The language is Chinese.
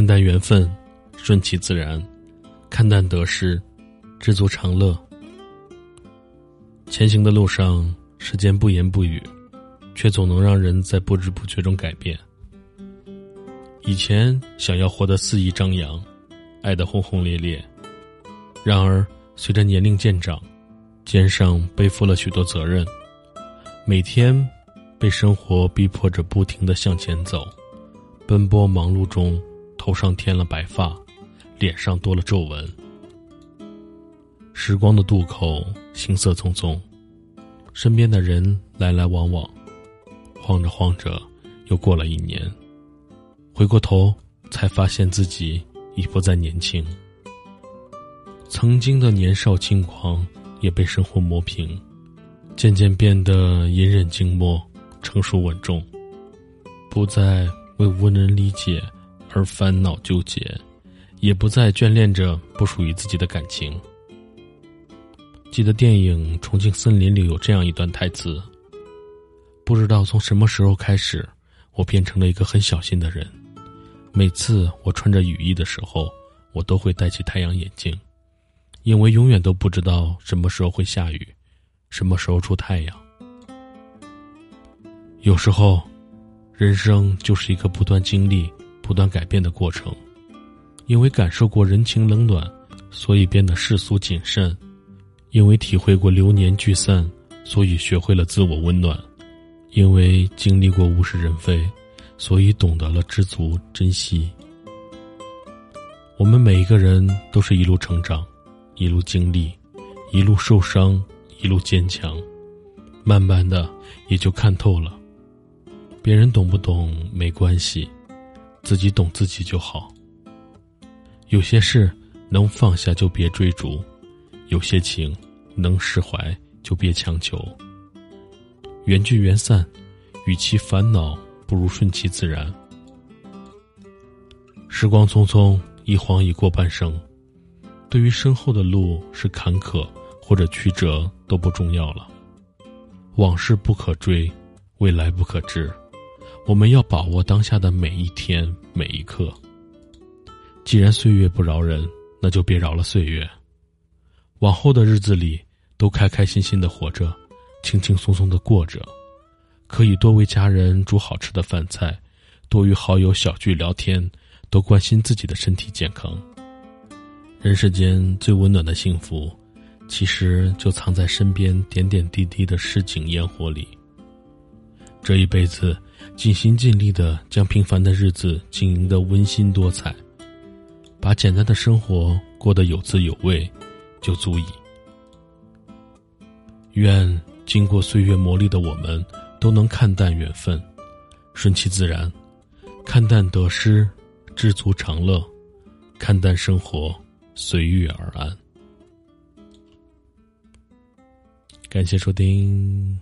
看淡缘分，顺其自然；看淡得失，知足常乐。前行的路上，时间不言不语，却总能让人在不知不觉中改变。以前想要活得肆意张扬，爱得轰轰烈烈，然而随着年龄渐长，肩上背负了许多责任，每天被生活逼迫着不停的向前走，奔波忙碌中，头上添了白发，脸上多了皱纹。时光的渡口，行色匆匆，身边的人来来往往，晃着晃着，又过了一年。回过头，才发现自己已不再年轻。曾经的年少轻狂也被生活磨平，渐渐变得隐忍静默、成熟稳重，不再为无人理解而烦恼纠结，也不再眷恋着不属于自己的感情。记得电影《重庆森林》里有这样一段台词：“不知道从什么时候开始，我变成了一个很小心的人。”每次我穿着雨衣的时候，我都会戴起太阳眼镜，因为永远都不知道什么时候会下雨，什么时候出太阳。有时候，人生就是一个不断经历、不断改变的过程。因为感受过人情冷暖，所以变得世俗谨慎；因为体会过流年聚散，所以学会了自我温暖；因为经历过物是人非。所以懂得了知足珍惜。我们每一个人都是一路成长，一路经历，一路受伤，一路坚强，慢慢的也就看透了。别人懂不懂没关系，自己懂自己就好。有些事能放下就别追逐，有些情能释怀就别强求。缘聚缘散，与其烦恼。不如顺其自然。时光匆匆，一晃已过半生。对于身后的路是坎坷或者曲折都不重要了。往事不可追，未来不可知。我们要把握当下的每一天每一刻。既然岁月不饶人，那就别饶了岁月。往后的日子里，都开开心心的活着，轻轻松松的过着。可以多为家人煮好吃的饭菜，多与好友小聚聊天，多关心自己的身体健康。人世间最温暖的幸福，其实就藏在身边点点滴滴的市井烟火里。这一辈子，尽心尽力的将平凡的日子经营的温馨多彩，把简单的生活过得有滋有味，就足矣。愿经过岁月磨砺的我们。都能看淡缘分，顺其自然，看淡得失，知足常乐，看淡生活，随遇而安。感谢收听。